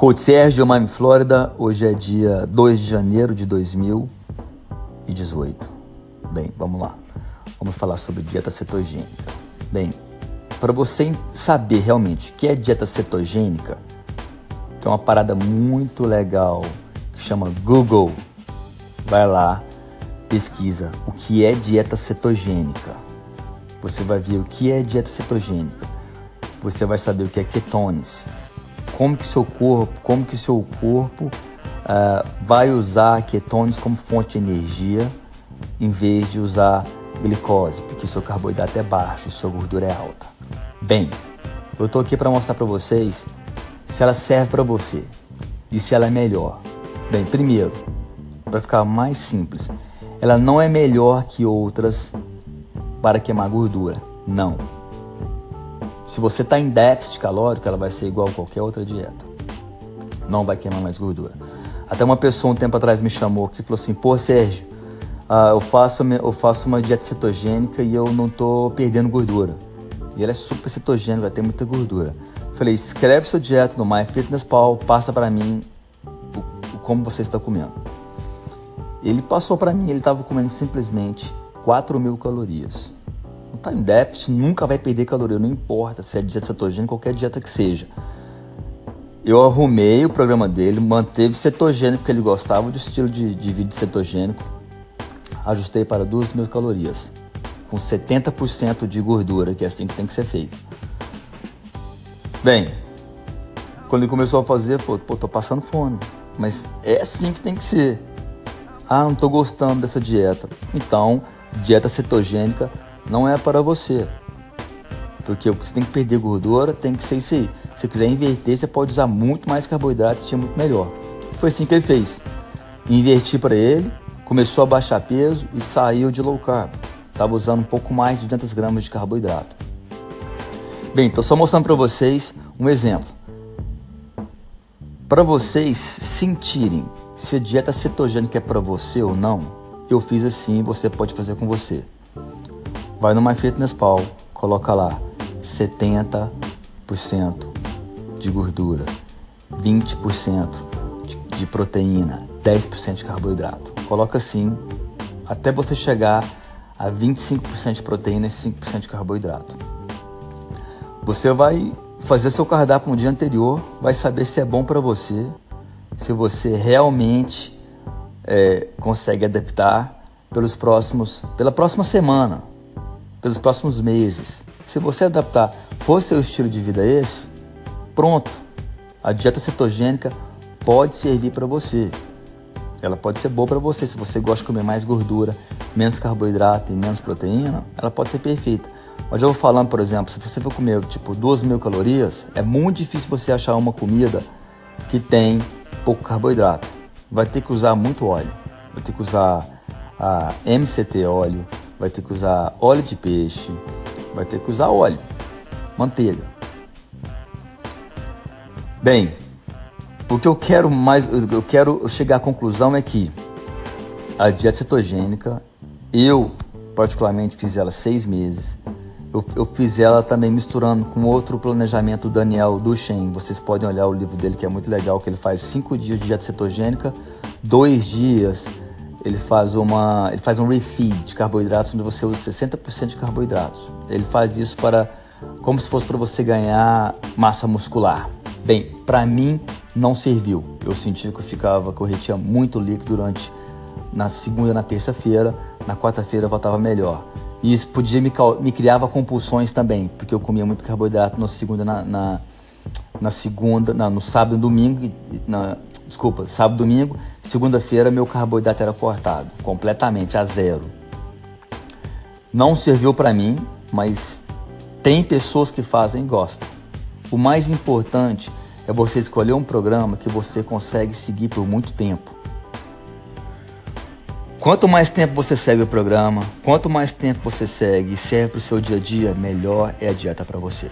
Coach Sérgio, Miami, Flórida. Hoje é dia 2 de janeiro de 2018. Bem, vamos lá. Vamos falar sobre dieta cetogênica. Bem, para você saber realmente o que é dieta cetogênica, tem uma parada muito legal que chama Google. Vai lá, pesquisa o que é dieta cetogênica. Você vai ver o que é dieta cetogênica. Você vai saber o que é ketones como que seu corpo, como que seu corpo uh, vai usar ketones como fonte de energia em vez de usar glicose, porque seu carboidrato é baixo e sua gordura é alta. Bem, eu estou aqui para mostrar para vocês se ela serve para você e se ela é melhor. Bem, primeiro, para ficar mais simples, ela não é melhor que outras para queimar gordura. Não. Se você está em déficit calórico, ela vai ser igual a qualquer outra dieta. Não vai queimar mais gordura. Até uma pessoa um tempo atrás me chamou que falou assim: Pô, Sérgio, uh, eu, faço, eu faço uma dieta cetogênica e eu não estou perdendo gordura. E ela é super cetogênica, vai ter muita gordura. Falei: escreve sua dieta no MyFitnessPal, passa para mim o, o, como você está comendo. Ele passou para mim, ele estava comendo simplesmente 4 mil calorias não está em déficit, nunca vai perder caloria, não importa se é dieta cetogênica, qualquer dieta que seja. Eu arrumei o programa dele, manteve cetogênico, porque ele gostava do estilo de, de vídeo cetogênico. Ajustei para 2 mil calorias, com 70% de gordura, que é assim que tem que ser feito. Bem, quando ele começou a fazer, falou, pô, tô passando fome. Mas é assim que tem que ser. Ah, não tô gostando dessa dieta. Então, dieta cetogênica não é para você. Porque você tem que perder gordura, tem que ser isso aí. Se você quiser inverter, você pode usar muito mais carboidrato e é muito melhor. Foi assim que ele fez. Inverti para ele, começou a baixar peso e saiu de low carb. Estava usando um pouco mais de 200 gramas de carboidrato. Bem, estou só mostrando para vocês um exemplo. Para vocês sentirem se a dieta cetogênica é para você ou não, eu fiz assim, você pode fazer com você. Vai no MyFitnessPal, coloca lá 70% de gordura, 20% de, de proteína, 10% de carboidrato. Coloca assim até você chegar a 25% de proteína e 5% de carboidrato. Você vai fazer seu cardápio no dia anterior, vai saber se é bom para você, se você realmente é, consegue adaptar pelos próximos, pela próxima semana pelos próximos meses. Se você adaptar, for seu estilo de vida esse, pronto. A dieta cetogênica pode servir para você. Ela pode ser boa para você. Se você gosta de comer mais gordura, menos carboidrato e menos proteína, ela pode ser perfeita. Mas eu vou falando, por exemplo, se você for comer tipo 2 mil calorias, é muito difícil você achar uma comida que tem pouco carboidrato. Vai ter que usar muito óleo. Vai ter que usar a MCT óleo, vai ter que usar óleo de peixe, vai ter que usar óleo, manteiga. Bem, o que eu quero mais, eu quero chegar à conclusão é que a dieta cetogênica, eu particularmente fiz ela seis meses. Eu, eu fiz ela também misturando com outro planejamento do Daniel Duchen. Vocês podem olhar o livro dele que é muito legal, que ele faz cinco dias de dieta cetogênica, dois dias ele faz uma ele faz um refeed de carboidratos onde você usa 60% de carboidratos. Ele faz isso para como se fosse para você ganhar massa muscular. Bem, para mim não serviu. Eu senti que eu ficava que eu retinha muito líquido durante na segunda, na terça-feira, na quarta-feira eu voltava melhor. E isso podia me, me criava compulsões também, porque eu comia muito carboidrato na segunda, na, na, na segunda, na, no sábado e domingo, na, desculpa, sábado domingo, segunda-feira meu carboidrato era cortado completamente a zero. Não serviu para mim, mas tem pessoas que fazem e gostam. O mais importante é você escolher um programa que você consegue seguir por muito tempo. Quanto mais tempo você segue o programa, quanto mais tempo você segue e serve para o seu dia a dia, melhor é a dieta para você.